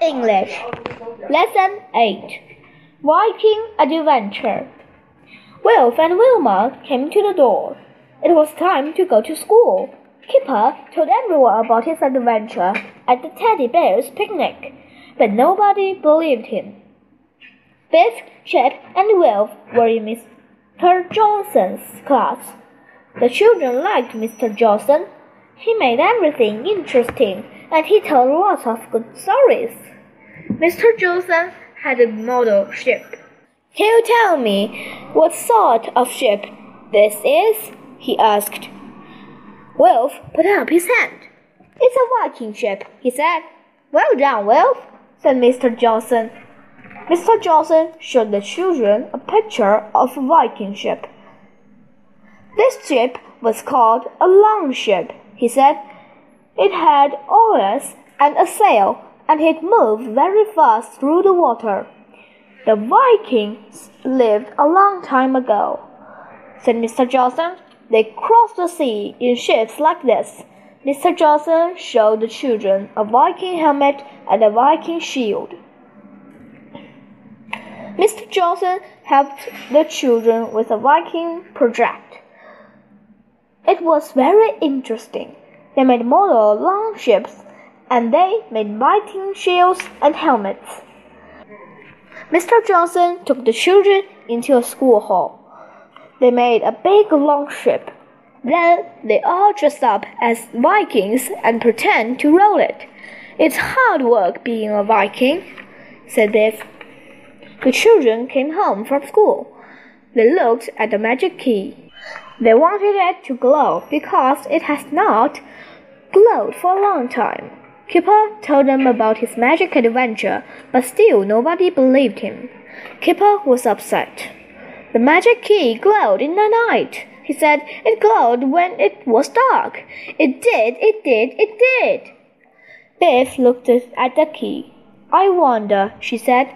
English. Lesson 8 Viking Adventure. Wilf and Wilma came to the door. It was time to go to school. Kipper told everyone about his adventure at the teddy bear's picnic, but nobody believed him. Biff, Chip, and Wilf were in Mr. Johnson's class. The children liked Mr. Johnson. He made everything interesting and he told lots of good stories. Mr. Johnson had a model ship. Can you tell me what sort of ship this is? he asked. Wilf put up his hand. It's a Viking ship, he said. Well done, Wilf, said Mr. Johnson. Mr. Johnson showed the children a picture of a Viking ship. This ship was called a long ship, he said. It had oars and a sail, and it moved very fast through the water. The Vikings lived a long time ago, said Mr. Johnson. They crossed the sea in ships like this. Mr. Johnson showed the children a Viking helmet and a Viking shield. Mr. Johnson helped the children with a Viking project. It was very interesting. They made model longships and they made Viking shields and helmets. Mr. Johnson took the children into a school hall. They made a big long ship. Then they all dressed up as Vikings and pretend to row it. It's hard work being a Viking, said Biff. The children came home from school. They looked at the magic key. They wanted it to glow because it has not glowed for a long time. Kipper told them about his magic adventure, but still nobody believed him. Kipper was upset. The magic key glowed in the night. He said it glowed when it was dark. It did, it did, it did. Biff looked at the key. I wonder, she said.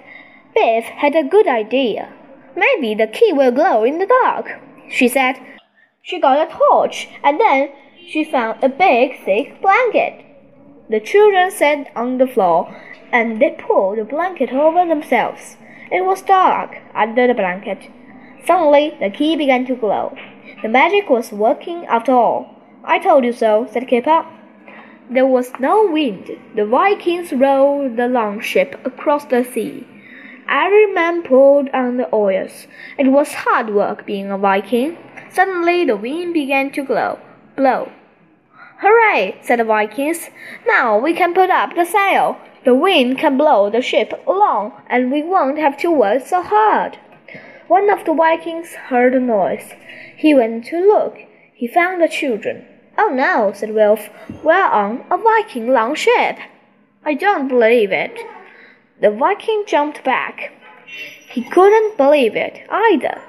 Biff had a good idea. Maybe the key will glow in the dark, she said. She got a torch and then she found a big, thick blanket. The children sat on the floor and they pulled the blanket over themselves. It was dark under the blanket. Suddenly, the key began to glow. The magic was working after all. I told you so, said Kipper. There was no wind. The Vikings rowed the longship across the sea. Every man pulled on the oars. It was hard work being a Viking. Suddenly, the wind began to glow, blow. Hooray! said the Vikings. Now we can put up the sail. The wind can blow the ship along, and we won't have to work so hard. One of the Vikings heard a noise. He went to look. He found the children. Oh no, said Wilf. We're on a Viking longship. I don't believe it. The Viking jumped back. He couldn't believe it either.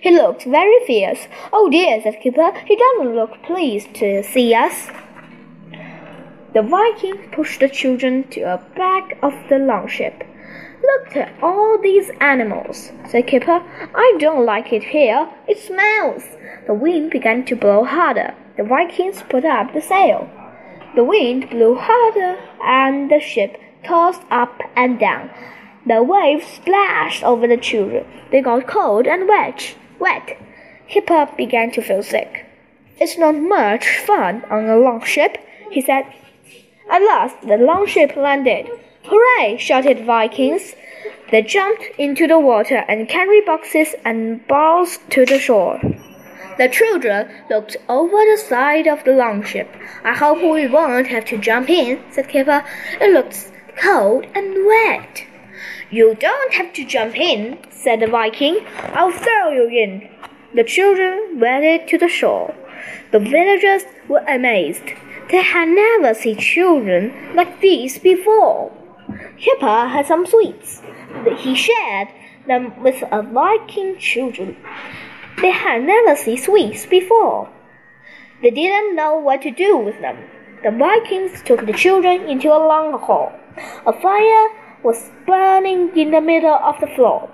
He looked very fierce. Oh dear, said Kipper, he doesn't look pleased to see us. The Viking pushed the children to the back of the longship. Look at all these animals, said Kipper. I don't like it here. It smells. The wind began to blow harder. The Vikings put up the sail. The wind blew harder, and the ship tossed up and down. The waves splashed over the children. They got cold and wet wet. Kipper began to feel sick. It's not much fun on a long ship, he said. At last, the long ship landed. Hooray! shouted Vikings. They jumped into the water and carried boxes and balls to the shore. The children looked over the side of the longship. I hope we won't have to jump in, said Kipper. It looks cold and wet. You don't have to jump in, said the Viking. I'll throw you in. The children waded to the shore. The villagers were amazed. They had never seen children like these before. Kipper had some sweets. He shared them with the Viking children. They had never seen sweets before. They didn't know what to do with them. The Vikings took the children into a long hall. A fire was burning in the middle of the floor.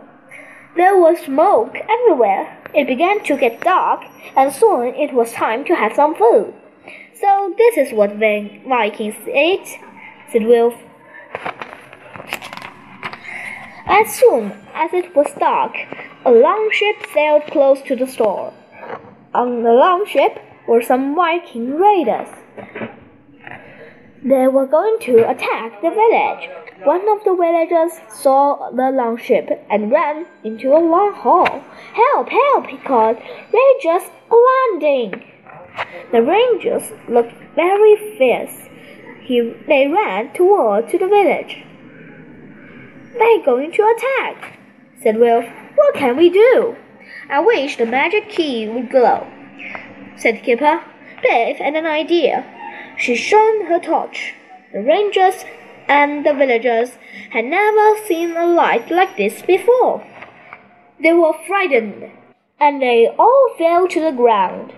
There was smoke everywhere. It began to get dark, and soon it was time to have some food. So this is what Vikings ate, said Wilf. As soon as it was dark, a longship sailed close to the store. On the longship were some Viking raiders. They were going to attack the village. One of the villagers saw the longship and ran into a long hall. Help, help, he called. Rangers landing. The rangers looked very fierce. He, they ran toward to the village. They're going to attack, said Wilf. What can we do? I wish the magic key would glow, said Kipper. Biff had an idea. She shone her torch. The rangers and the villagers had never seen a light like this before. They were frightened, and they all fell to the ground.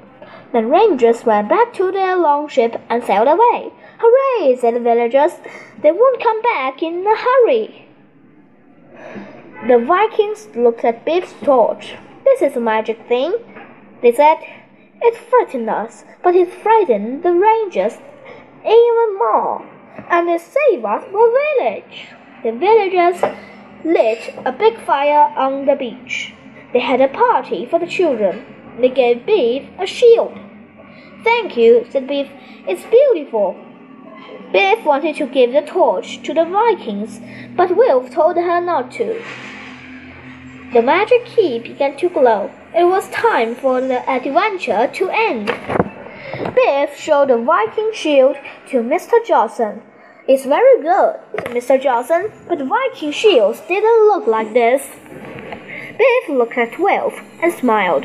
The rangers went back to their longship and sailed away. Hooray! said the villagers. They won't come back in a hurry. The Vikings looked at Biff's torch. This is a magic thing, they said. It frightened us, but it frightened the rangers even more, and it saved us the village. The villagers lit a big fire on the beach. They had a party for the children. They gave Biff a shield. Thank you, said Biff. It's beautiful. Biff wanted to give the torch to the Vikings, but Wilf told her not to. The magic key began to glow. It was time for the adventure to end. Biff showed the Viking shield to Mr. Johnson. It's very good, Mr. Johnson, but Viking shields didn't look like this. Biff looked at Wilf and smiled.